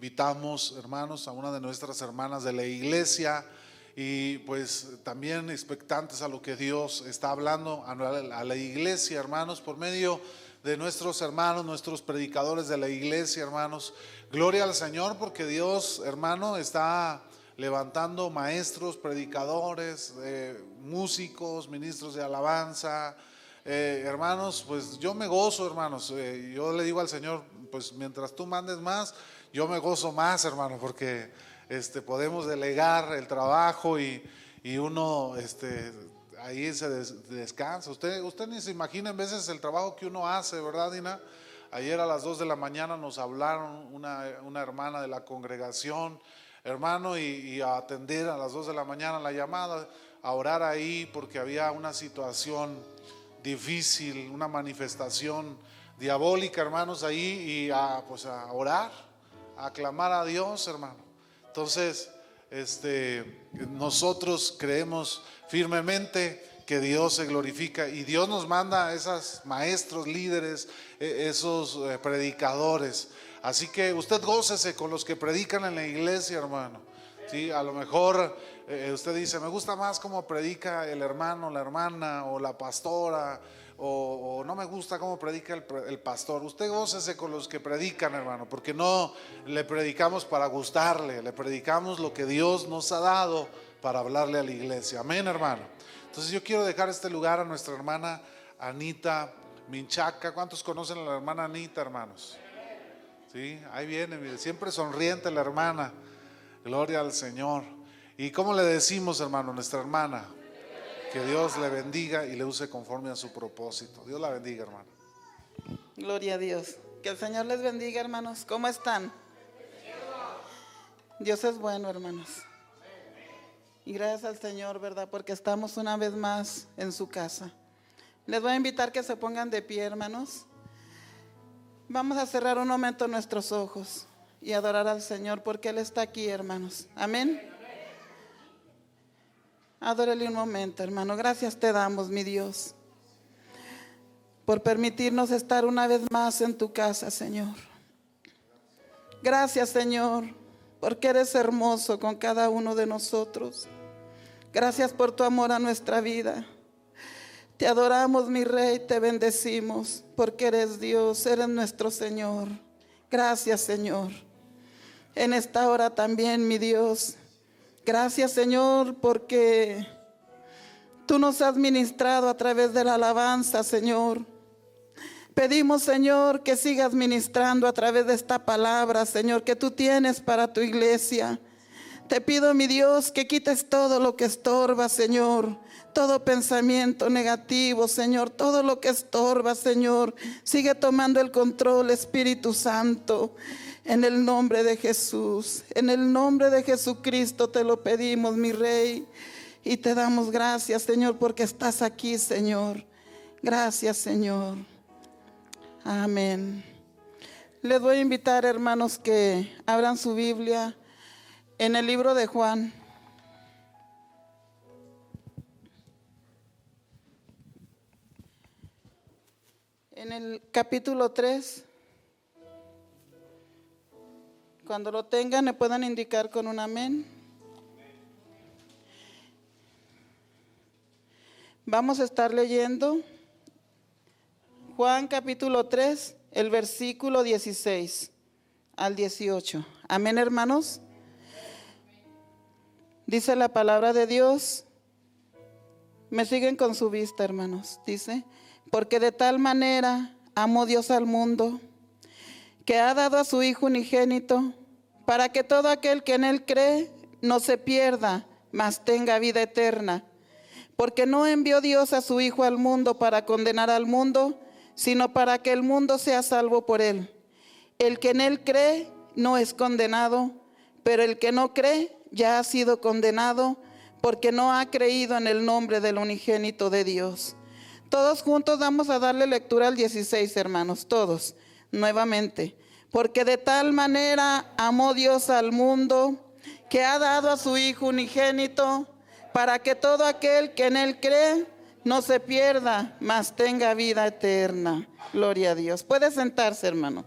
invitamos, hermanos, a una de nuestras hermanas de la iglesia y pues también expectantes a lo que Dios está hablando a la iglesia, hermanos, por medio de nuestros hermanos, nuestros predicadores de la iglesia, hermanos. Gloria al Señor porque Dios, hermano, está levantando maestros, predicadores, eh, músicos, ministros de alabanza. Eh, hermanos, pues yo me gozo, hermanos. Eh, yo le digo al Señor, pues mientras tú mandes más, yo me gozo más, hermano, porque este, podemos delegar el trabajo y, uno este, ahí se descansa. Usted, usted ni se imagina en veces el trabajo que uno hace, ¿verdad, Dina? Ayer a las 2 de la mañana nos hablaron una, una hermana de la congregación, hermano, y, a atender a las 2 de la mañana la llamada, a orar ahí porque había una situación difícil, una manifestación diabólica, hermanos, ahí, y a, pues a orar, a clamar a Dios, hermano. Entonces, este, nosotros creemos firmemente que Dios se glorifica y Dios nos manda a esos maestros, líderes, e, esos eh, predicadores. Así que usted gócese con los que predican en la iglesia, hermano. Sí, a lo mejor eh, usted dice, me gusta más cómo predica el hermano, la hermana o la pastora o, no me gusta cómo predica el, pastor. Usted gócese con los que predican, hermano, porque no le predicamos para gustarle, le predicamos lo que Dios nos ha dado para hablarle a la iglesia. Amén, hermano. Entonces yo quiero dejar este lugar a nuestra hermana Anita Minchaca. ¿Cuántos conocen a la hermana Anita, hermanos? Sí, ahí viene, siempre sonriente la hermana. Gloria al Señor. ¿Y cómo le decimos, hermano, nuestra hermana? Que Dios le bendiga y le use conforme a su propósito. Dios la bendiga, hermano. Gloria a Dios. Que el Señor les bendiga, hermanos. ¿Cómo están? Dios es bueno, hermanos. Y gracias al Señor, ¿verdad? Porque estamos una vez más en su casa. Les voy a invitar que se pongan de pie, hermanos. Vamos a cerrar un momento nuestros ojos y adorar al Señor porque Él está aquí, hermanos. Amén. Adórele un momento, hermano. Gracias te damos, mi Dios, por permitirnos estar una vez más en tu casa, Señor. Gracias, Señor, porque eres hermoso con cada uno de nosotros. Gracias por tu amor a nuestra vida. Te adoramos, mi Rey, te bendecimos, porque eres Dios, eres nuestro Señor. Gracias, Señor. En esta hora también, mi Dios, Gracias Señor porque tú nos has ministrado a través de la alabanza, Señor. Pedimos, Señor, que sigas ministrando a través de esta palabra, Señor, que tú tienes para tu iglesia. Te pido, mi Dios, que quites todo lo que estorba, Señor. Todo pensamiento negativo, Señor. Todo lo que estorba, Señor. Sigue tomando el control, Espíritu Santo. En el nombre de Jesús, en el nombre de Jesucristo te lo pedimos, mi Rey. Y te damos gracias, Señor, porque estás aquí, Señor. Gracias, Señor. Amén. Les voy a invitar, hermanos, que abran su Biblia en el libro de Juan. En el capítulo 3. Cuando lo tengan, me puedan indicar con un amén. Vamos a estar leyendo Juan capítulo 3, el versículo 16 al 18. Amén, hermanos. Dice la palabra de Dios. Me siguen con su vista, hermanos. Dice, porque de tal manera amó Dios al mundo, que ha dado a su Hijo unigénito para que todo aquel que en Él cree no se pierda, mas tenga vida eterna. Porque no envió Dios a su Hijo al mundo para condenar al mundo, sino para que el mundo sea salvo por Él. El que en Él cree no es condenado, pero el que no cree ya ha sido condenado porque no ha creído en el nombre del unigénito de Dios. Todos juntos vamos a darle lectura al 16, hermanos, todos, nuevamente. Porque de tal manera amó Dios al mundo que ha dado a su Hijo unigénito para que todo aquel que en Él cree no se pierda, mas tenga vida eterna. Gloria a Dios. Puede sentarse, hermano.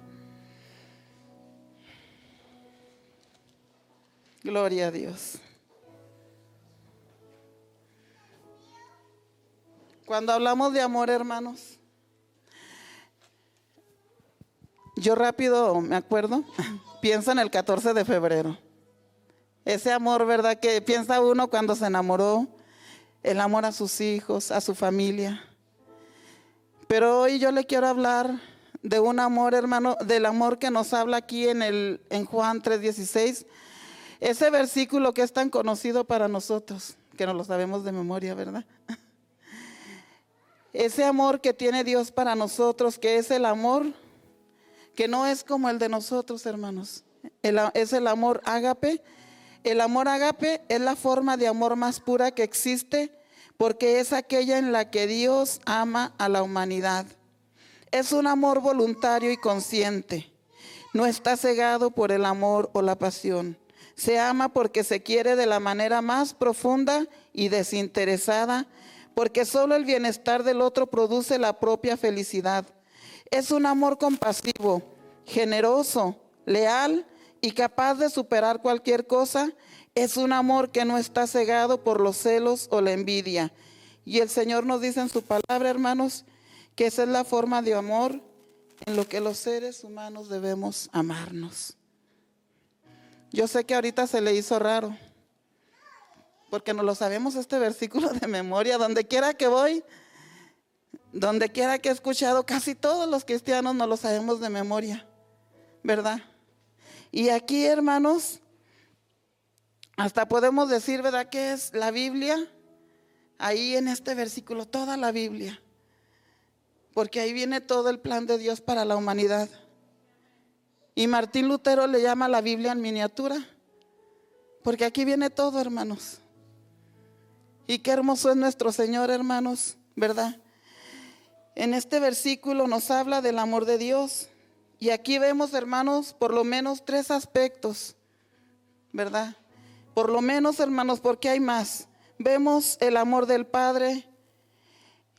Gloria a Dios. Cuando hablamos de amor, hermanos, yo rápido me acuerdo, pienso en el 14 de febrero. Ese amor, ¿verdad? Que piensa uno cuando se enamoró, el amor a sus hijos, a su familia. Pero hoy yo le quiero hablar de un amor, hermano, del amor que nos habla aquí en, el, Juan 3:16. Ese versículo que es tan conocido para nosotros, que no lo sabemos de memoria, ¿verdad? Ese amor que tiene Dios para nosotros, que es el amor que no es como el de nosotros, hermanos. es el amor ágape. El amor ágape es la forma de amor más pura que existe porque es aquella en la que Dios ama a la humanidad. Es un amor voluntario y consciente. No está cegado por el amor o la pasión. Se ama porque se quiere de la manera más profunda y desinteresada, porque solo el bienestar del otro produce la propia felicidad. Es un amor compasivo, generoso, leal y capaz de superar cualquier cosa. Es un amor que no está cegado por los celos o la envidia. Y el Señor nos dice en su palabra, hermanos, que esa es la forma de amor en lo que los seres humanos debemos amarnos. Yo sé que ahorita se le hizo raro, porque no lo sabemos este versículo de memoria, donde quiera que voy, donde quiera que he escuchado, casi todos los cristianos no lo sabemos de memoria, ¿verdad? Y aquí, hermanos, hasta podemos decir, ¿verdad? Que es la Biblia, ahí en este versículo, toda la Biblia porque ahí viene todo el plan de Dios para la humanidad. Y Martín Lutero le llama la Biblia en miniatura, porque aquí viene todo, hermanos. Y qué hermoso es nuestro Señor, hermanos, ¿verdad? En este versículo nos habla del amor de Dios. Y aquí vemos, hermanos, por lo menos tres aspectos, ¿verdad? Por lo menos, hermanos, porque hay más. Vemos el amor del Padre,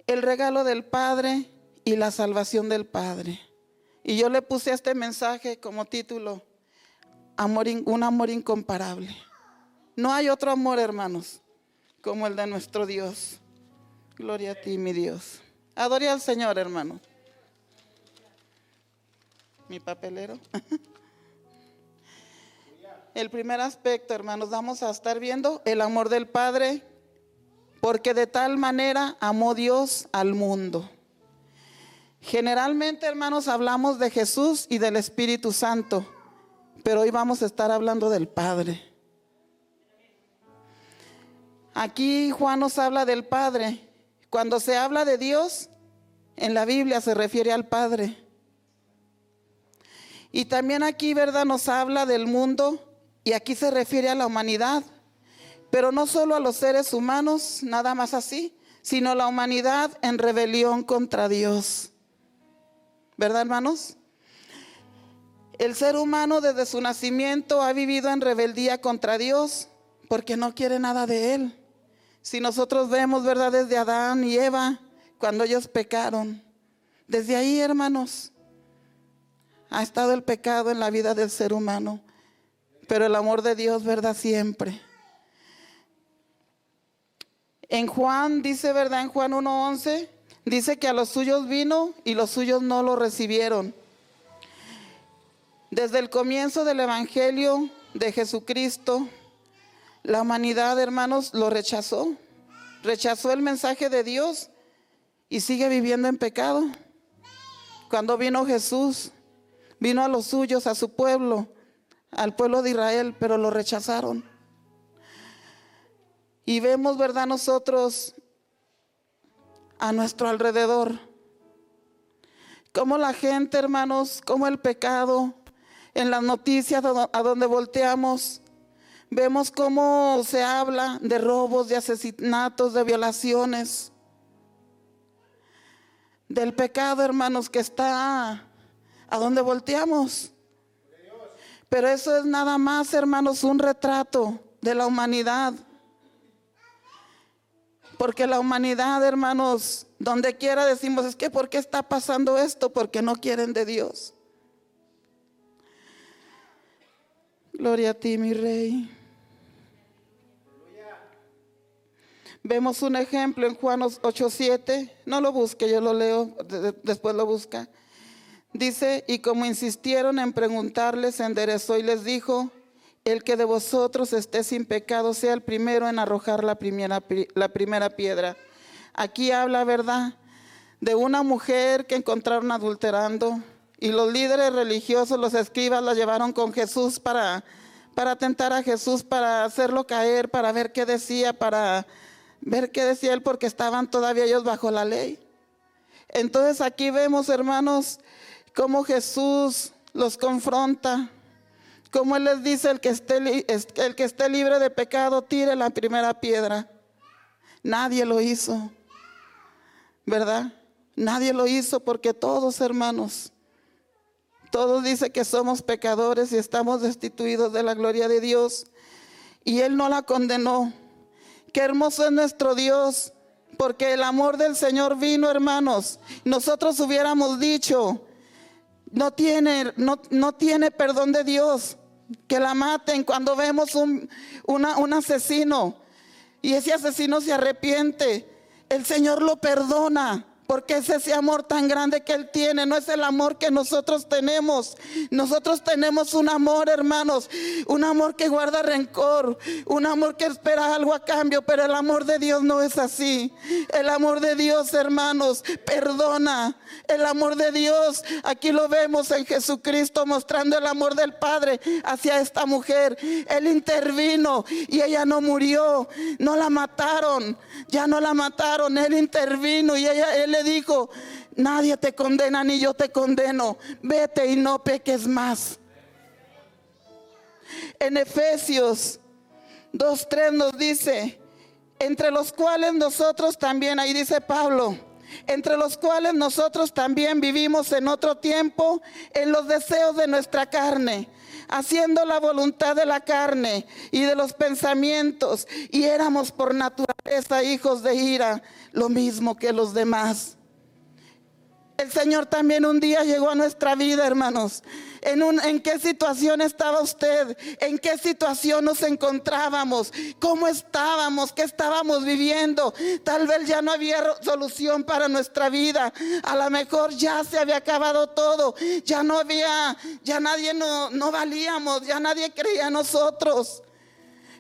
el regalo del Padre, y la salvación del Padre. Y yo le puse este mensaje como título, amor, un amor incomparable. No hay otro amor, hermanos, como el de nuestro Dios. Gloria a ti, mi Dios. Adore al Señor, hermano. Mi papelero. El primer aspecto, hermanos, vamos a estar viendo el amor del Padre, porque de tal manera amó Dios al mundo. Generalmente, hermanos, hablamos de Jesús y del Espíritu Santo, pero hoy vamos a estar hablando del Padre. Aquí Juan nos habla del Padre. Cuando se habla de Dios, en la Biblia se refiere al Padre. Y también aquí, ¿verdad? Nos habla del mundo y aquí se refiere a la humanidad. Pero no solo a los seres humanos, nada más así, sino la humanidad en rebelión contra Dios. ¿Verdad, hermanos? El ser humano desde su nacimiento ha vivido en rebeldía contra Dios porque no quiere nada de Él. Si nosotros vemos, ¿verdad? Desde Adán y Eva, cuando ellos pecaron. Desde ahí, hermanos, ha estado el pecado en la vida del ser humano. Pero el amor de Dios, ¿verdad? Siempre. En Juan, dice, ¿verdad? En Juan 1.11, Dice que a los suyos vino y los suyos no lo recibieron. Desde el comienzo del Evangelio de Jesucristo, la humanidad, hermanos, lo rechazó. Rechazó el mensaje de Dios y sigue viviendo en pecado. Cuando vino Jesús, vino a los suyos, a su pueblo, al pueblo de Israel, pero lo rechazaron. Y vemos, ¿verdad? Nosotros a nuestro alrededor. Como la gente, hermanos, como el pecado, en las noticias a donde volteamos, vemos cómo se habla de robos, de asesinatos, de violaciones, del pecado, hermanos, que está a donde volteamos. Pero eso es nada más, hermanos, un retrato de la humanidad. Porque la humanidad, hermanos, donde quiera decimos, es que ¿por qué está pasando esto? Porque no quieren de Dios. Gloria a ti, mi rey. Vemos un ejemplo en Juan 8:7. No lo busque, yo lo leo, después lo busca. Dice, y como insistieron en preguntarles, enderezó y les dijo, el que de vosotros esté sin pecado sea el primero en arrojar la primera, la primera piedra. Aquí habla, ¿verdad? De una mujer que encontraron adulterando y los líderes religiosos, los escribas, la llevaron con Jesús para, para tentar a Jesús, para hacerlo caer, para ver qué decía, para ver qué decía él, porque estaban todavía ellos bajo la ley. Entonces aquí vemos, hermanos, cómo Jesús los confronta, cómo Él les dice, el que, esté, el que esté libre de pecado, tire la primera piedra. Nadie lo hizo, ¿verdad? Nadie lo hizo porque todos, hermanos, todos dicen que somos pecadores y estamos destituidos de la gloria de Dios. Y Él no la condenó. Qué hermoso es nuestro Dios, porque el amor del Señor vino, hermanos. Nosotros hubiéramos dicho, no tiene, no, no tiene perdón de Dios. Que la maten cuando vemos un, un asesino y ese asesino se arrepiente. El Señor lo perdona. Porque es ese amor tan grande que Él tiene, no es el amor que nosotros tenemos. Nosotros tenemos un amor, hermanos, un amor que guarda rencor, un amor que espera algo a cambio, pero el amor de Dios no es así. El amor de Dios, hermanos, perdona. El amor de Dios, aquí lo vemos en Jesucristo mostrando el amor del Padre hacia esta mujer. Él intervino y ella no murió, no la mataron, ya no la mataron, Él intervino y ella, Él dijo, nadie te condena ni yo te condeno, vete y no peques más. En Efesios 2.3 nos dice, entre los cuales nosotros también, ahí dice Pablo, entre los cuales nosotros también vivimos en otro tiempo en los deseos de nuestra carne, haciendo la voluntad de la carne y de los pensamientos, y éramos por naturaleza hijos de ira, lo mismo que los demás. El Señor también un día llegó a nuestra vida, hermanos. En, un, ¿En qué situación estaba usted? ¿En qué situación nos encontrábamos? ¿Cómo estábamos? ¿Qué estábamos viviendo? Tal vez ya no había solución para nuestra vida. A lo mejor ya se había acabado todo. Ya no había, ya nadie no, no valíamos, ya nadie creía en nosotros.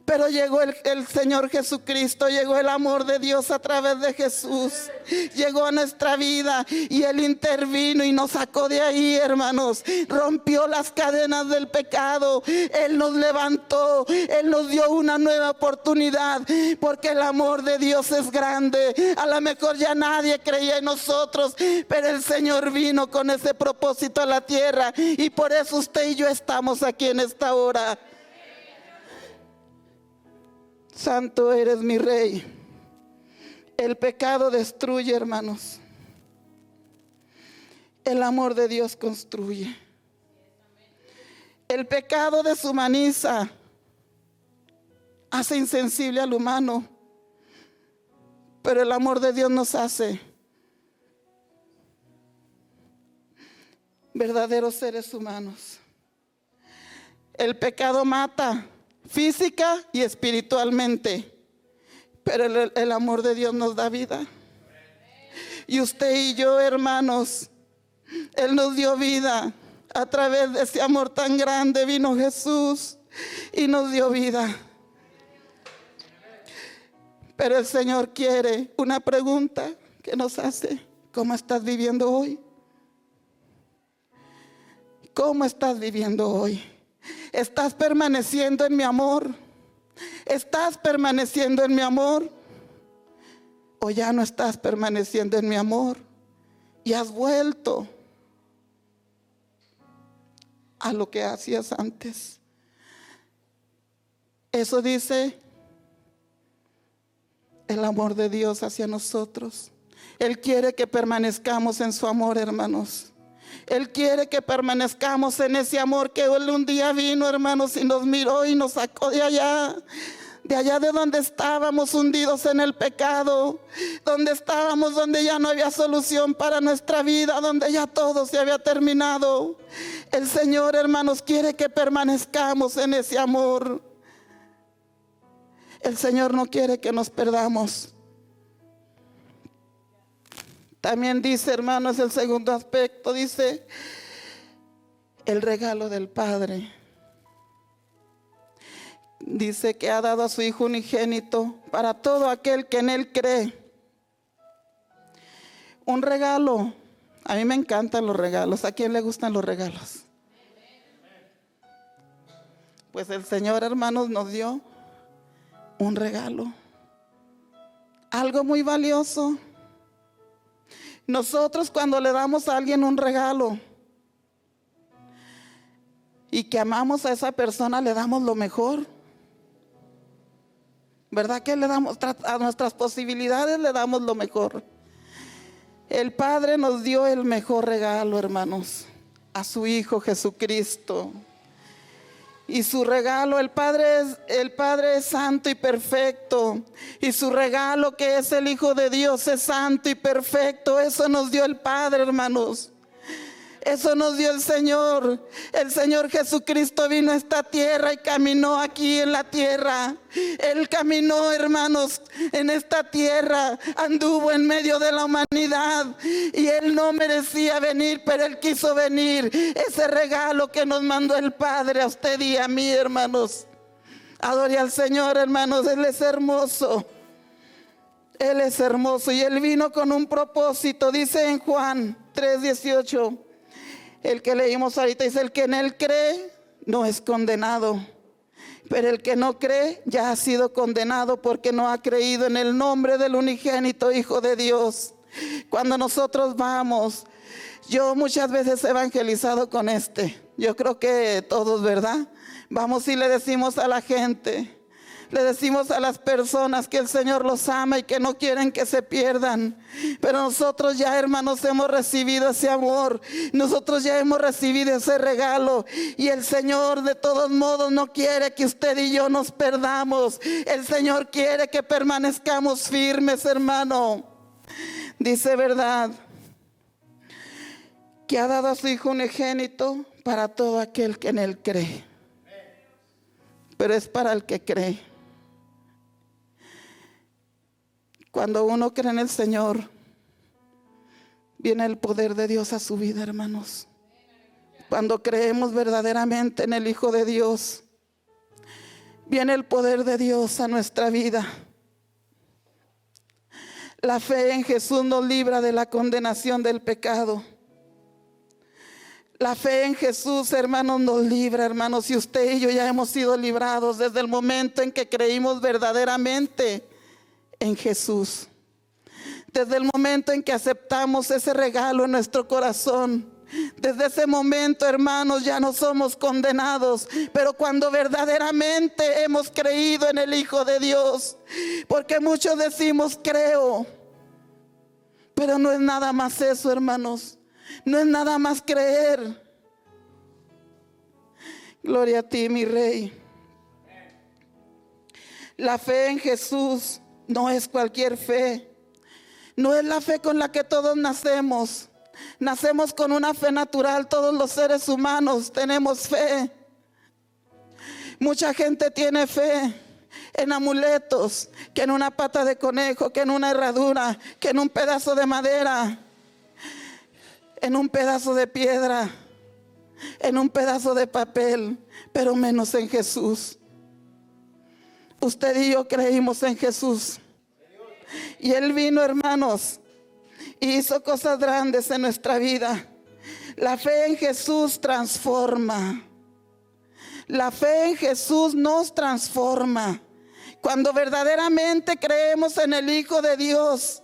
Pero llegó el, Señor Jesucristo, llegó el amor de Dios a través de Jesús. Llegó a nuestra vida y Él intervino y nos sacó de ahí, hermanos. Rompió las cadenas del pecado. Él nos levantó. Él nos dio una nueva oportunidad. Porque el amor de Dios es grande. A lo mejor ya nadie creía en nosotros. Pero el Señor vino con ese propósito a la tierra. Y por eso usted y yo estamos aquí en esta hora. Santo eres mi rey. El pecado destruye, hermanos. El amor de Dios construye. El pecado deshumaniza, hace insensible al humano, pero el amor de Dios nos hace verdaderos seres humanos. El pecado mata, física y espiritualmente. Pero el, amor de Dios nos da vida. Y usted y yo, hermanos, Él nos dio vida. A través de ese amor tan grande vino Jesús y nos dio vida. Pero el Señor quiere una pregunta que nos hace. ¿Cómo estás viviendo hoy? ¿Cómo estás viviendo hoy? ¿Estás permaneciendo en mi amor? ¿Estás permaneciendo en mi amor? ¿O ya no estás permaneciendo en mi amor? Y has vuelto a lo que hacías antes. Eso dice el amor de Dios hacia nosotros. Él quiere que permanezcamos en su amor, hermanos. Él quiere que permanezcamos en ese amor que Él un día vino, hermanos, y nos miró y nos sacó de allá. De allá de donde estábamos hundidos en el pecado, donde estábamos, donde ya no había solución para nuestra vida, donde ya todo se había terminado. El Señor, hermanos, quiere que permanezcamos en ese amor. El Señor no quiere que nos perdamos. También dice, hermanos, el segundo aspecto, dice el regalo del Padre. Dice que ha dado a su Hijo unigénito para todo aquel que en Él cree. Un regalo. A mí me encantan los regalos. ¿A quién le gustan los regalos? Pues el Señor, hermanos, nos dio un regalo. Algo muy valioso. Nosotros cuando le damos a alguien un regalo y que amamos a esa persona, le damos lo mejor. ¿Verdad que le damos a nuestras posibilidades le damos lo mejor? El Padre nos dio el mejor regalo, hermanos, a su Hijo Jesucristo. Y su regalo, el Padre es el Padre es santo y perfecto. Y su regalo que es el Hijo de Dios es santo y perfecto. Eso nos dio el Padre, hermanos. Eso nos dio el Señor. El Señor Jesucristo vino a esta tierra y caminó aquí en la tierra. Él caminó, hermanos, en esta tierra. Anduvo en medio de la humanidad. Y Él no merecía venir, pero Él quiso venir. Ese regalo que nos mandó el Padre a usted y a mí, hermanos. Adore al Señor, hermanos. Él es hermoso. Él es hermoso y Él vino con un propósito. Dice en Juan 3:18 el que leímos ahorita dice, el que en él cree no es condenado. Pero el que no cree ya ha sido condenado porque no ha creído en el nombre del unigénito Hijo de Dios. Cuando nosotros vamos, yo muchas veces he evangelizado con este. Yo creo que todos, ¿verdad? Vamos y le decimos a la gente, le decimos a las personas que el Señor los ama y que no quieren que se pierdan. Pero nosotros ya, hermanos, hemos recibido ese amor. Nosotros ya hemos recibido ese regalo. Y el Señor de todos modos no quiere que usted y yo nos perdamos. El Señor quiere que permanezcamos firmes, hermano. Dice verdad que ha dado a su Hijo un unigénito para todo aquel que en Él cree. Pero es para el que cree. Cuando uno cree en el Señor, viene el poder de Dios a su vida, hermanos. Cuando creemos verdaderamente en el Hijo de Dios, viene el poder de Dios a nuestra vida. La fe en Jesús nos libra de la condenación del pecado. La fe en Jesús, hermanos, nos libra, hermanos. Y usted y yo ya hemos sido librados desde el momento en que creímos verdaderamente en Jesús. Desde el momento en que aceptamos ese regalo en nuestro corazón, desde ese momento, hermanos, ya no somos condenados, pero cuando verdaderamente hemos creído en el Hijo de Dios, porque muchos decimos creo, pero no es nada más eso, hermanos, no es nada más creer. Gloria a ti, mi rey. La fe en Jesús no es cualquier fe. No es la fe con la que todos nacemos. Nacemos con una fe natural. Todos los seres humanos tenemos fe. Mucha gente tiene fe en amuletos, que en una pata de conejo, que en una herradura, que en un pedazo de madera, en un pedazo de piedra, en un pedazo de papel, pero menos en Jesús. Usted y yo creímos en Jesús. Y Él vino, hermanos, y hizo cosas grandes en nuestra vida. La fe en Jesús transforma. La fe en Jesús nos transforma. Cuando verdaderamente creemos en el Hijo de Dios,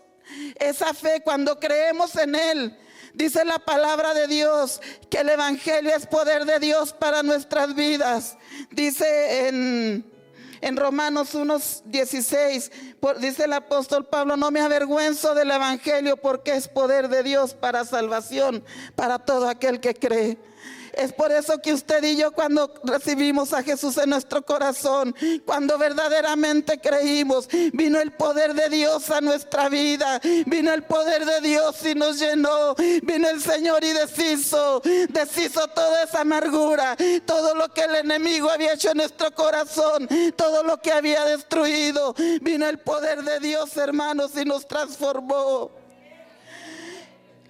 esa fe, cuando creemos en Él, dice la palabra de Dios que el Evangelio es poder de Dios para nuestras vidas. Dice en en Romanos 1.16 dice el apóstol Pablo, no me avergüenzo del Evangelio porque es poder de Dios para salvación, para todo aquel que cree. Es por eso que usted y yo cuando recibimos a Jesús en nuestro corazón, cuando verdaderamente creímos, vino el poder de Dios a nuestra vida, vino el poder de Dios y nos llenó, vino el Señor y deshizo, deshizo toda esa amargura, todo lo que el enemigo había hecho en nuestro corazón, todo lo que había destruido, vino el poder de Dios hermanos y nos transformó.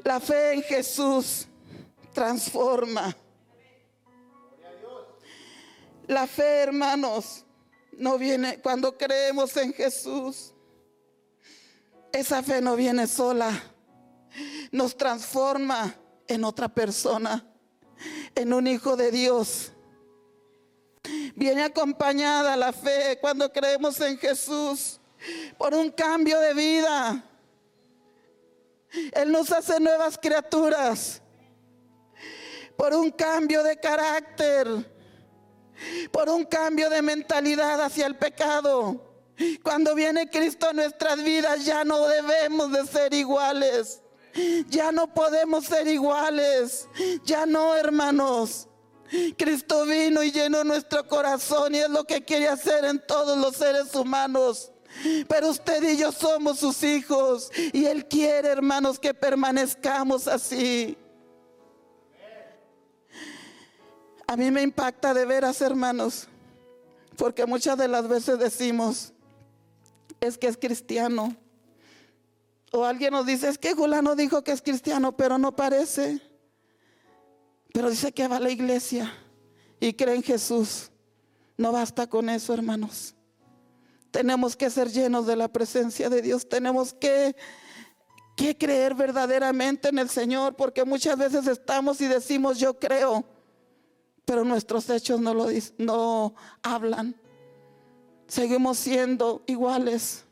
La fe en Jesús transforma. La fe, hermanos, no viene cuando creemos en Jesús. Esa fe no viene sola. Nos transforma en otra persona, en un hijo de Dios. Viene acompañada la fe cuando creemos en Jesús por un cambio de vida. Él nos hace nuevas criaturas por un cambio de carácter, por un cambio de mentalidad hacia el pecado. Cuando viene Cristo a nuestras vidas ya no debemos de ser iguales. Ya no podemos ser iguales. Ya no, hermanos. Cristo vino y llenó nuestro corazón y es lo que quiere hacer en todos los seres humanos. Pero usted y yo somos sus hijos y Él quiere, hermanos, que permanezcamos así. A mí me impacta de veras, hermanos, porque muchas de las veces decimos, es que es cristiano. O alguien nos dice, es que Julano dijo que es cristiano, pero no parece. Pero dice que va a la iglesia y cree en Jesús. No basta con eso, hermanos. Tenemos que ser llenos de la presencia de Dios. Tenemos que, que creer verdaderamente en el Señor, porque muchas veces estamos y decimos yo creo, pero nuestros hechos no lo no hablan. Seguimos siendo iguales.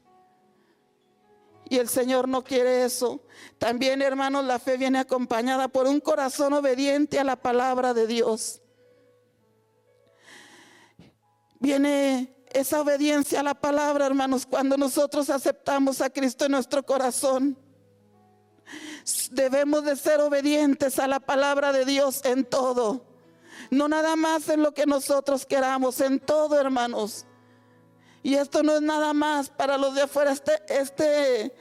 Y el Señor no quiere eso. También, hermanos, la fe viene acompañada por un corazón obediente a la palabra de Dios. Viene esa obediencia a la palabra, hermanos, cuando nosotros aceptamos a Cristo en nuestro corazón. Debemos de ser obedientes a la palabra de Dios en todo. No nada más en lo que nosotros queramos, en todo, hermanos. Y esto no es nada más para los de afuera. Este, este,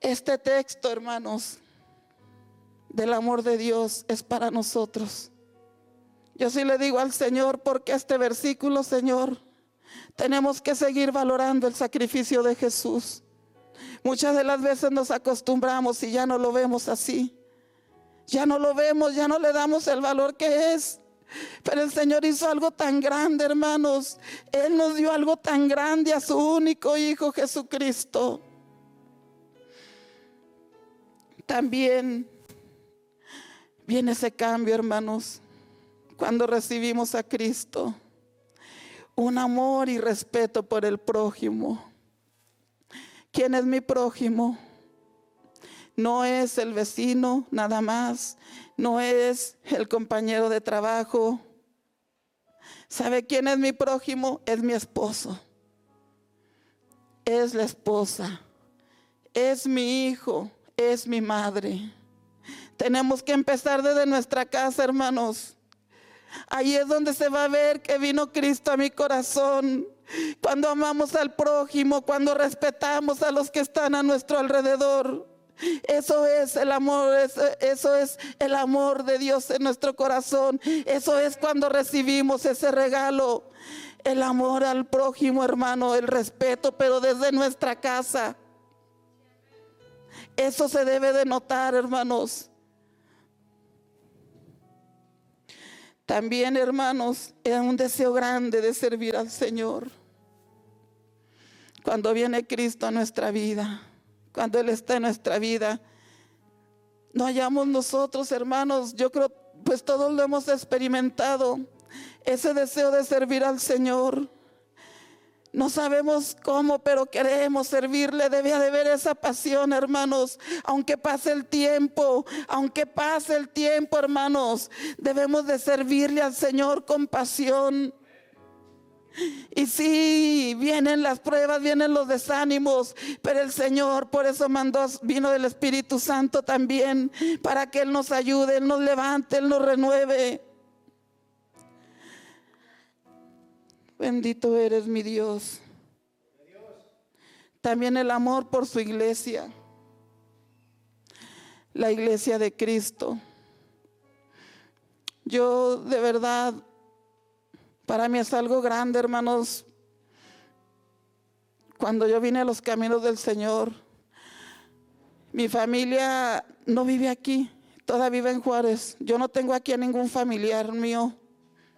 este texto, hermanos, del amor de Dios es para nosotros. Yo sí le digo al Señor, porque este versículo, Señor, tenemos que seguir valorando el sacrificio de Jesús. Muchas de las veces nos acostumbramos y ya no lo vemos así. Ya no lo vemos, ya no le damos el valor que es. Pero el Señor hizo algo tan grande, hermanos. Él nos dio algo tan grande a su único Hijo Jesucristo. También viene ese cambio, hermanos cuando recibimos a Cristo. Un amor y respeto por el prójimo. ¿Quién es mi prójimo? No es el vecino nada más, no es el compañero de trabajo. ¿Sabe quién es mi prójimo? Es mi esposo. Es la esposa. Es mi hijo. Es mi madre. Tenemos que empezar desde nuestra casa, hermanos. Ahí es donde se va a ver que vino Cristo a mi corazón. Cuando amamos al prójimo, cuando respetamos a los que están a nuestro alrededor. Eso es el amor, eso, es el amor de Dios en nuestro corazón. Eso es cuando recibimos ese regalo. El amor al prójimo, hermano, el respeto, pero desde nuestra casa. Eso se debe de notar, hermanos. También, hermanos, es un deseo grande de servir al Señor. Cuando viene Cristo a nuestra vida, cuando Él está en nuestra vida, no hallamos nosotros, hermanos, yo creo, pues todos lo hemos experimentado, ese deseo de servir al Señor. No sabemos cómo, pero queremos servirle. Debe de haber esa pasión, hermanos. Aunque pase el tiempo, aunque pase el tiempo, hermanos, debemos de servirle al Señor con pasión. Y sí, vienen las pruebas, vienen los desánimos, pero el Señor por eso mandó, vino del Espíritu Santo también, para que Él nos ayude, Él nos levante, Él nos renueve. Bendito eres mi Dios. También el amor por su iglesia, la iglesia de Cristo. Yo de verdad, para mí es algo grande, hermanos, cuando yo vine a los caminos del Señor. Mi familia no vive aquí, toda vive en Juárez. Yo no tengo aquí a ningún familiar mío,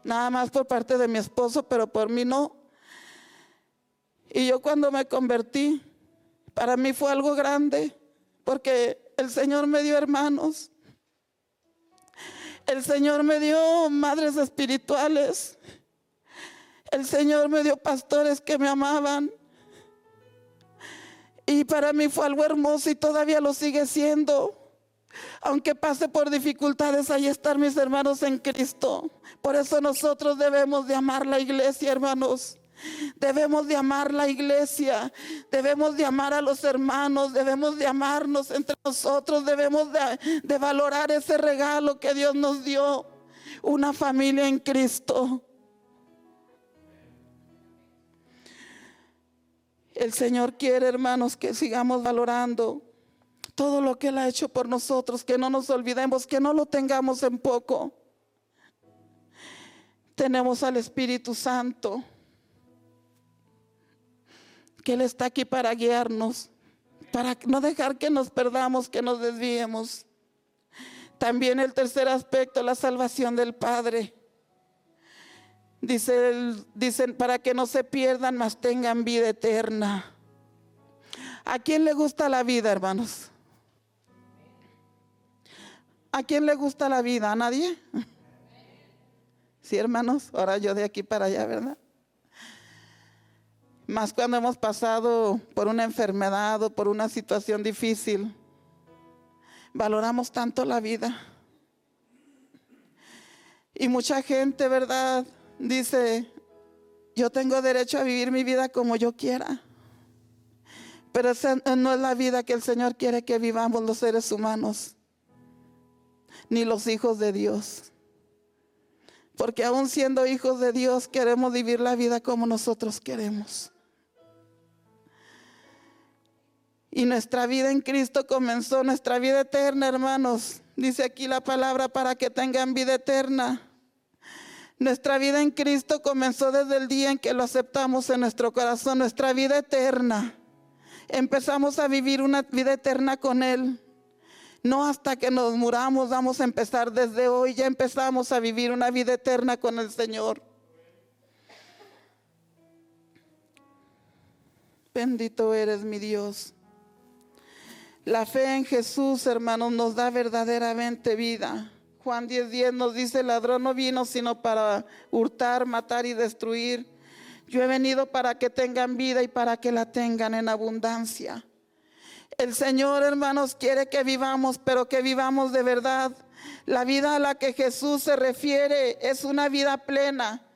nada más por parte de mi esposo, pero por mí no. Y yo cuando me convertí, para mí fue algo grande, porque el Señor me dio hermanos. El Señor me dio madres espirituales. El Señor me dio pastores que me amaban. Y para mí fue algo hermoso y todavía lo sigue siendo. Aunque pase por dificultades, ahí están mis hermanos en Cristo. Por eso nosotros debemos de amar la iglesia, hermanos. Debemos de amar la iglesia, debemos de amar a los hermanos, debemos de amarnos entre nosotros, debemos de, de, valorar ese regalo que Dios nos dio, una familia en Cristo. El Señor quiere, hermanos, que sigamos valorando todo lo que Él ha hecho por nosotros, que no nos olvidemos, que no lo tengamos en poco. Tenemos al Espíritu Santo, que Él está aquí para guiarnos, para no dejar que nos perdamos, que nos desviemos. También el tercer aspecto, la salvación del Padre. Dice, dicen, para que no se pierdan, mas tengan vida eterna. ¿A quién le gusta la vida, hermanos? ¿A quién le gusta la vida? ¿A nadie? Sí, hermanos, ahora yo de aquí para allá, ¿verdad? Más cuando hemos pasado por una enfermedad o por una situación difícil, valoramos tanto la vida. Y mucha gente, ¿verdad? Dice, yo tengo derecho a vivir mi vida como yo quiera. Pero esa no es la vida que el Señor quiere que vivamos los seres humanos, ni los hijos de Dios. Porque aún siendo hijos de Dios queremos vivir la vida como nosotros queremos. Y nuestra vida en Cristo comenzó, nuestra vida eterna, hermanos. Dice aquí la palabra para que tengan vida eterna. Nuestra vida en Cristo comenzó desde el día en que lo aceptamos en nuestro corazón, nuestra vida eterna. Empezamos a vivir una vida eterna con Él. No hasta que nos muramos vamos a empezar desde hoy, ya empezamos a vivir una vida eterna con el Señor. Bendito eres mi Dios. La fe en Jesús, hermanos, nos da verdaderamente vida. Juan 10:10 nos dice, el ladrón no vino sino para hurtar, matar y destruir. Yo he venido para que tengan vida y para que la tengan en abundancia. El Señor, hermanos, quiere que vivamos, pero que vivamos de verdad. La vida a la que Jesús se refiere es una vida plena,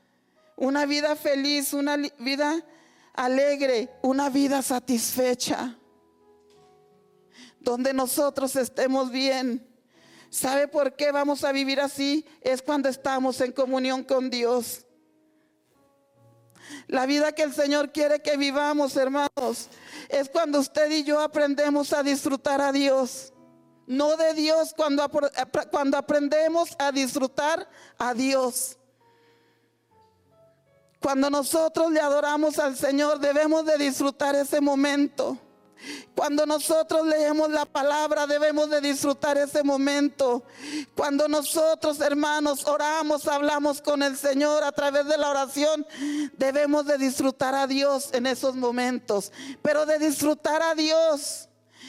una vida feliz, una vida alegre, una vida satisfecha, donde nosotros estemos bien ¿Sabe por qué vamos a vivir así? Es cuando estamos en comunión con Dios. La vida que el Señor quiere que vivamos, hermanos, es cuando usted y yo aprendemos a disfrutar a Dios. No de Dios, cuando, cuando aprendemos a disfrutar a Dios. Cuando nosotros le adoramos al Señor, debemos de disfrutar ese momento. Cuando nosotros leemos la palabra debemos de disfrutar ese momento. Cuando nosotros, hermanos, oramos, hablamos con el Señor a través de la oración, debemos de disfrutar a Dios en esos momentos. Pero de disfrutar a Dios.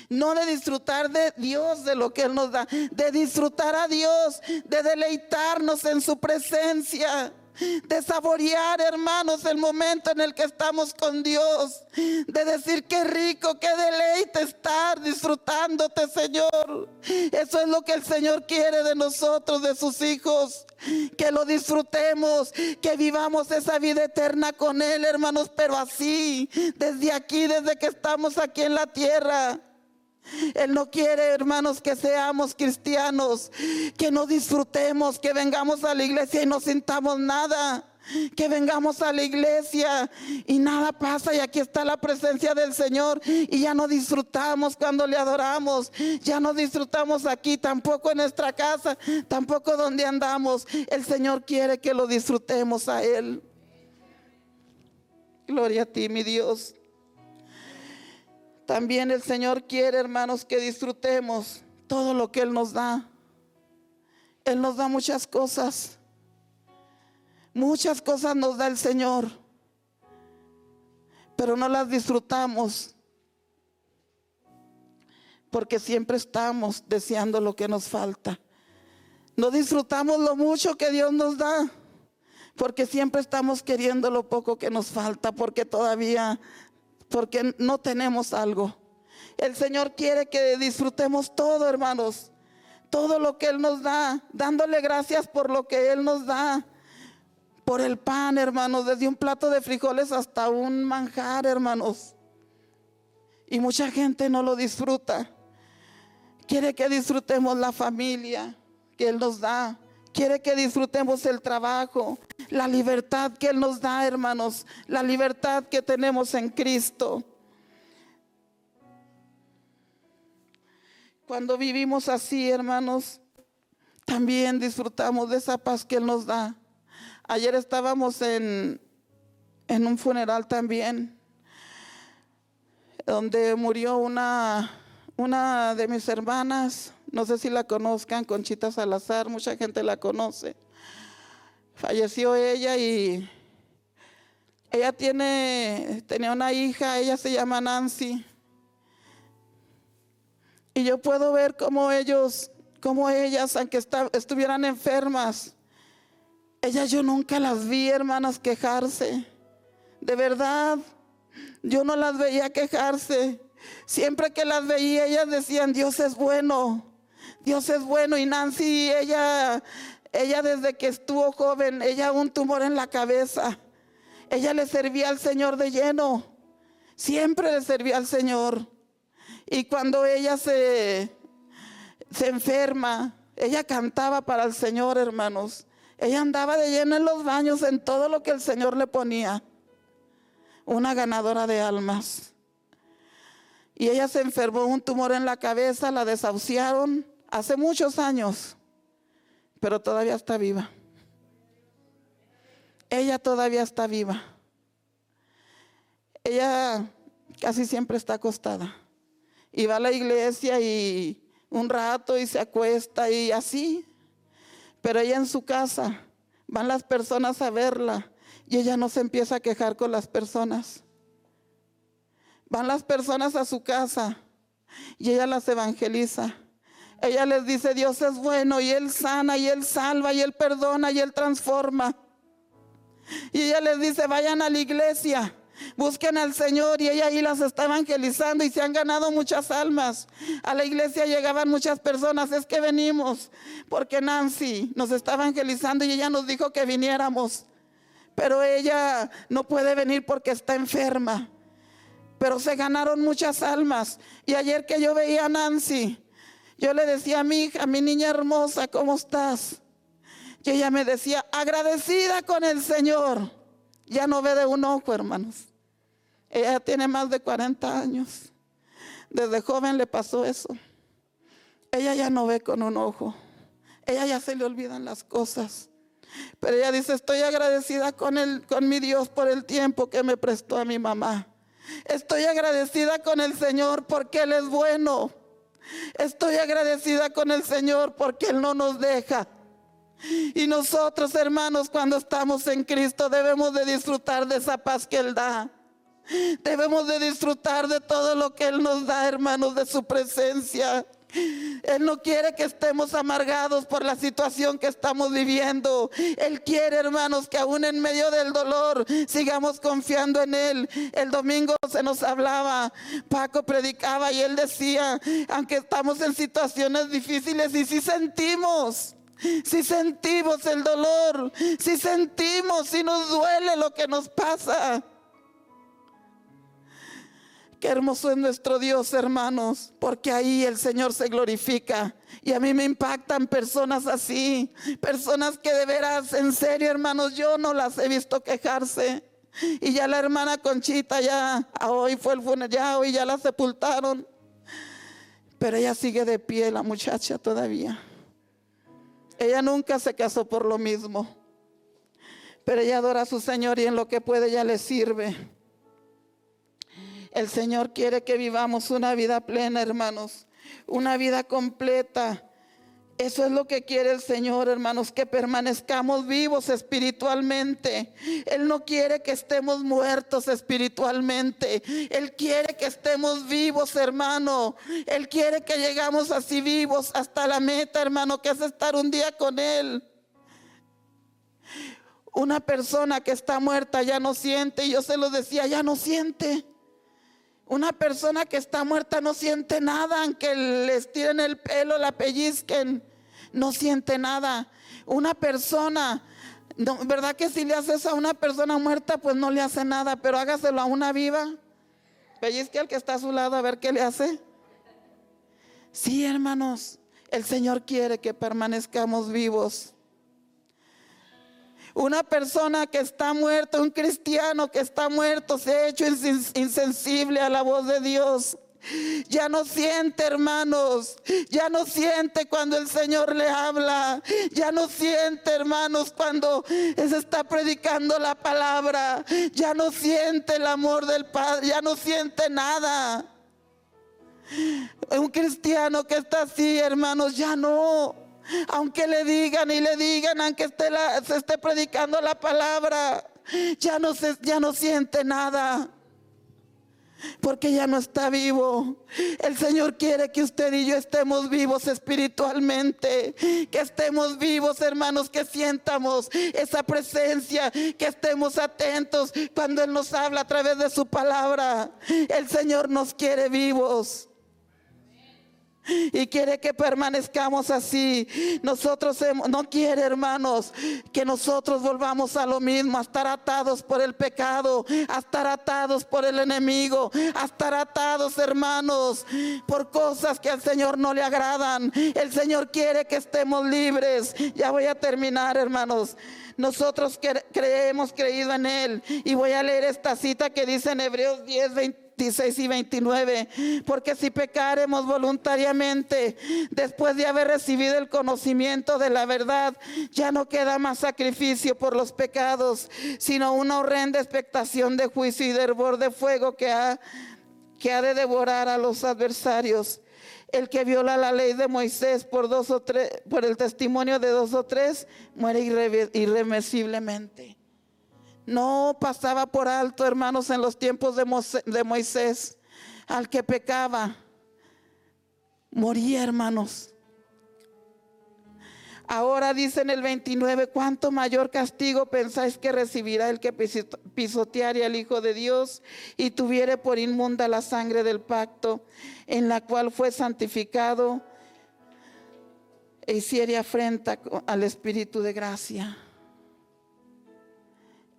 No de disfrutar de Dios, de lo que Él nos da, de disfrutar a Dios, de deleitarnos en su presencia de saborear, hermanos, el momento en el que estamos con Dios, de decir qué rico, qué deleite estar disfrutándote, Señor. Eso es lo que el Señor quiere de nosotros, de sus hijos, que lo disfrutemos, que vivamos esa vida eterna con Él, hermanos, pero así, desde aquí, desde que estamos aquí en la tierra. Él no quiere, hermanos, que seamos cristianos, que no disfrutemos, que vengamos a la iglesia y no sintamos nada. Que vengamos a la iglesia y nada pasa y aquí está la presencia del Señor y ya no disfrutamos cuando le adoramos, ya no disfrutamos aquí, tampoco en nuestra casa, tampoco donde andamos. El Señor quiere que lo disfrutemos a Él. Gloria a ti, mi Dios. También el Señor quiere, hermanos, que disfrutemos todo lo que Él nos da. Él nos da muchas cosas. Muchas cosas nos da el Señor, pero no las disfrutamos porque siempre estamos deseando lo que nos falta. No disfrutamos lo mucho que Dios nos da, porque siempre estamos queriendo lo poco que nos falta, porque todavía, porque no tenemos algo. El Señor quiere que disfrutemos todo, hermanos, todo lo que Él nos da, dándole gracias por lo que Él nos da por el pan, hermanos, desde un plato de frijoles hasta un manjar, hermanos. Y mucha gente no lo disfruta. Quiere que disfrutemos la familia que Él nos da. Quiere que disfrutemos el trabajo, la libertad que Él nos da, hermanos, la libertad que tenemos en Cristo. Cuando vivimos así, hermanos, también disfrutamos de esa paz que Él nos da. Ayer estábamos en, en un funeral también, donde murió una, una de mis hermanas, no sé si la conozcan, Conchita Salazar, mucha gente la conoce. Falleció ella y ella tiene, tenía una hija, ella se llama Nancy. Y yo puedo ver cómo ellos, cómo ellas, aunque estuvieran enfermas, ellas yo nunca las vi, hermanas, quejarse. De verdad, yo no las veía quejarse. Siempre que las veía, ellas decían, Dios es bueno, Dios es bueno. Y Nancy, ella, ella desde que estuvo joven, ella un tumor en la cabeza. Ella le servía al Señor de lleno. Siempre le servía al Señor. Y cuando ella se, se enferma, ella cantaba para el Señor, hermanos. Ella andaba de lleno en los baños, en todo lo que el Señor le ponía. Una ganadora de almas. Y ella se enfermó un tumor en la cabeza, la desahuciaron hace muchos años, pero todavía está viva. Ella todavía está viva. Ella casi siempre está acostada. Y va a la iglesia y un rato y se acuesta y así. Pero ella en su casa, van las personas a verla y ella no se empieza a quejar con las personas. Van las personas a su casa y ella las evangeliza. Ella les dice, Dios es bueno y Él sana y Él salva y Él perdona y Él transforma. Y ella les dice, vayan a la iglesia Busquen al Señor y ella ahí las está evangelizando y se han ganado muchas almas. A la iglesia llegaban muchas personas, es que venimos porque Nancy nos está evangelizando y ella nos dijo que viniéramos. Pero ella no puede venir porque está enferma. Pero se ganaron muchas almas. Y ayer que yo veía a Nancy, yo le decía a mi hija, mi niña hermosa, ¿cómo estás? Y ella me decía, agradecida con el Señor. Ya no ve de un ojo, hermanos. Ella tiene más de 40 años. Desde joven le pasó eso. Ella ya no ve con un ojo. Ella ya se le olvidan las cosas. Pero ella dice, estoy agradecida con, el, con mi Dios por el tiempo que me prestó a mi mamá. Estoy agradecida con el Señor porque Él es bueno. Estoy agradecida con el Señor porque Él no nos deja. Y nosotros, hermanos, cuando estamos en Cristo, debemos de disfrutar de esa paz que Él da. Debemos de disfrutar de todo lo que Él nos da, hermanos, de su presencia. Él no quiere que estemos amargados por la situación que estamos viviendo. Él quiere, hermanos, que aún en medio del dolor sigamos confiando en Él. El domingo se nos hablaba, Paco predicaba y él decía, aunque estamos en situaciones difíciles y si sentimos si sentimos el dolor, si sentimos, si nos duele lo que nos pasa. Qué hermoso es nuestro Dios, hermanos, porque ahí el Señor se glorifica. Y a mí me impactan personas así, personas que de veras, en serio, hermanos, yo no las he visto quejarse. Y ya la hermana Conchita ya, hoy fue el funeral, ya hoy ya la sepultaron. Pero ella sigue de pie, la muchacha todavía. Ella nunca se casó por lo mismo. Pero ella adora a su Señor y en lo que puede ella le sirve. El Señor quiere que vivamos una vida plena, hermanos, una vida completa. Eso es lo que quiere el Señor, hermanos, que permanezcamos vivos espiritualmente. Él no quiere que estemos muertos espiritualmente. Él quiere que estemos vivos, hermano. Él quiere que llegamos así vivos hasta la meta, hermano, que es estar un día con Él. Una persona que está muerta ya no siente, y yo se lo decía, ya no siente. Una persona que está muerta no siente nada, aunque les tiren el pelo, la pellizquen, no siente nada. Una persona, ¿verdad que si le haces a una persona muerta, pues no le hace nada, pero hágaselo a una viva? Pellizque al que está a su lado a ver qué le hace. Sí, hermanos, el Señor quiere que permanezcamos vivos. Una persona que está muerta, un cristiano que está muerto, se ha hecho insensible a la voz de Dios. Ya no siente, hermanos. Ya no siente cuando el Señor le habla. Ya no siente, hermanos, cuando se está predicando la palabra. Ya no siente el amor del Padre. Ya no siente nada. Un cristiano que está así, hermanos, ya no. Aunque le digan y le digan, aunque esté se esté predicando la palabra, ya no, se, ya no siente nada. Porque ya no está vivo. El Señor quiere que usted y yo estemos vivos espiritualmente. Que estemos vivos, hermanos, que sientamos esa presencia. Que estemos atentos cuando Él nos habla a través de su palabra. El Señor nos quiere vivos y quiere que permanezcamos así. Nosotros no quiere, hermanos, que nosotros volvamos a lo mismo, a estar atados por el pecado, a estar atados por el enemigo, a estar atados, hermanos, por cosas que al Señor no le agradan. El Señor quiere que estemos libres. Ya voy a terminar, hermanos. Nosotros creemos creído en Él. Y voy a leer esta cita que dice en Hebreos 10, 20. 26 y 29. Porque si pecaremos voluntariamente después de haber recibido el conocimiento de la verdad, ya no queda más sacrificio por los pecados, sino una horrenda expectación de juicio y de hervor de fuego que ha, que ha de devorar a los adversarios. El que viola la ley de Moisés por dos o tres, por el testimonio de dos o tres, muere irremisiblemente no pasaba por alto, hermanos, en los tiempos de Moisés. Al que pecaba, moría, hermanos. Ahora dice en el 29, ¿cuánto mayor castigo pensáis que recibirá el que pisoteare al Hijo de Dios y tuviere por inmunda la sangre del pacto en la cual fue santificado e hiciere afrenta al Espíritu de gracia?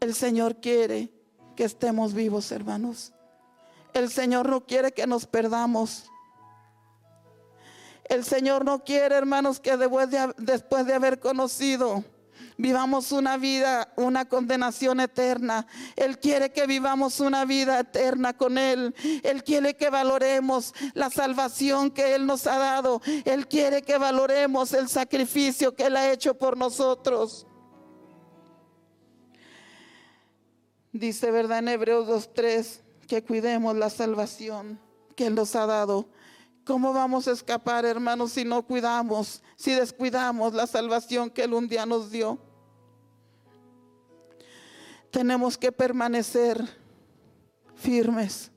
El Señor quiere que estemos vivos, hermanos. El Señor no quiere que nos perdamos. El Señor no quiere, hermanos, que después de, haber conocido, vivamos una vida, una condenación eterna. Él quiere que vivamos una vida eterna con Él. Él quiere que valoremos la salvación que Él nos ha dado. Él quiere que valoremos el sacrificio que Él ha hecho por nosotros. Dice, ¿verdad? En Hebreos 2.3, que cuidemos la salvación que Él nos ha dado. ¿Cómo vamos a escapar, hermanos, si no cuidamos, si descuidamos la salvación que Él un día nos dio? Tenemos que permanecer firmes.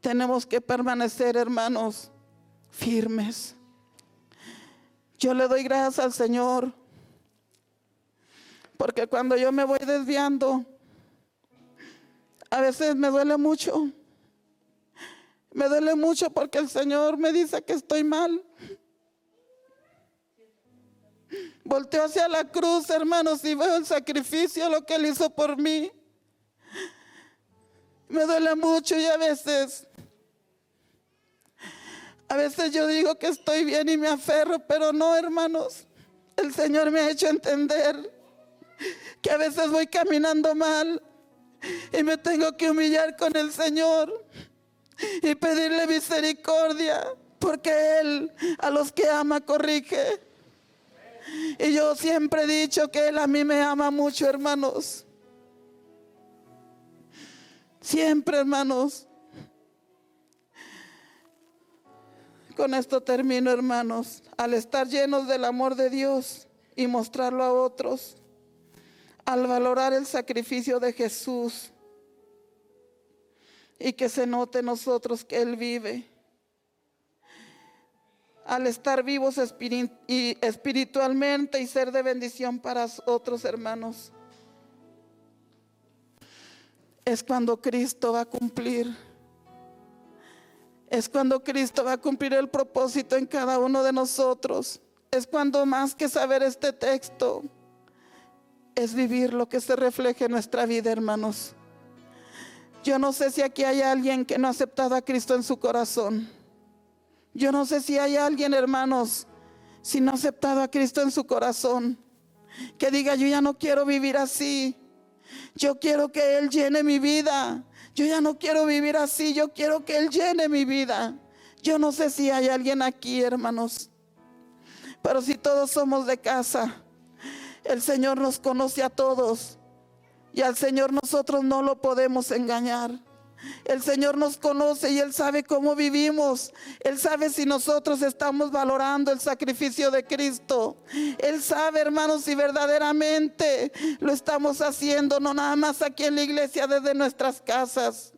Tenemos que permanecer, hermanos, firmes. Yo le doy gracias al Señor porque cuando yo me voy desviando, a veces me duele mucho. Me duele mucho porque el Señor me dice que estoy mal. Volteo hacia la cruz, hermanos, y veo el sacrificio, lo que Él hizo por mí. Me duele mucho y a veces, a veces yo digo que estoy bien y me aferro, pero no, hermanos. El Señor me ha hecho entender que a veces voy caminando mal y me tengo que humillar con el Señor y pedirle misericordia, porque Él a los que ama corrige. Y yo siempre he dicho que Él a mí me ama mucho, hermanos. Siempre, hermanos. Con esto termino, hermanos. Al estar llenos del amor de Dios y mostrarlo a otros, al valorar el sacrificio de Jesús y que se note nosotros que Él vive, al estar vivos espiritualmente y ser de bendición para otros hermanos, es cuando Cristo va a cumplir. Es cuando Cristo va a cumplir el propósito en cada uno de nosotros. Es cuando más que saber este texto, es vivir lo que se refleje en nuestra vida, hermanos. Yo no sé si aquí hay alguien que no ha aceptado a Cristo en su corazón. Yo no sé si hay alguien, hermanos, si no ha aceptado a Cristo en su corazón, que diga, yo ya no quiero vivir así. Yo quiero que Él llene mi vida. Yo ya no quiero vivir así. Yo quiero que Él llene mi vida. Yo no sé si hay alguien aquí, hermanos. Pero si todos somos de casa, el Señor nos conoce a todos. Y al Señor nosotros no lo podemos engañar. El Señor nos conoce y Él sabe cómo vivimos. Él sabe si nosotros estamos valorando el sacrificio de Cristo. Él sabe, hermanos, si verdaderamente lo estamos haciendo, no nada más aquí en la iglesia, desde nuestras casas.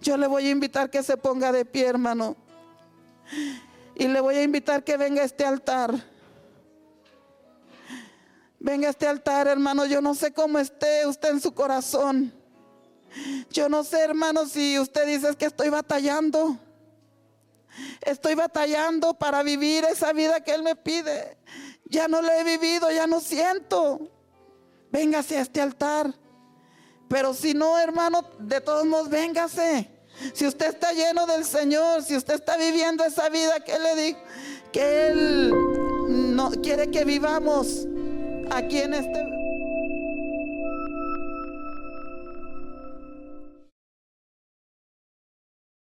Yo le voy a invitar que se ponga de pie, hermano. Y le voy a invitar que venga a este altar. Venga a este altar, hermano. Yo no sé cómo esté usted en su corazón. Yo no sé, hermano, si usted dice que estoy batallando. Estoy batallando para vivir esa vida que Él me pide. Ya no la he vivido, ya no siento. Véngase a este altar. Pero si no, hermano, de todos modos, véngase. Si usted está lleno del Señor, si usted está viviendo esa vida que Él le dijo, que Él no quiere que vivamos aquí en este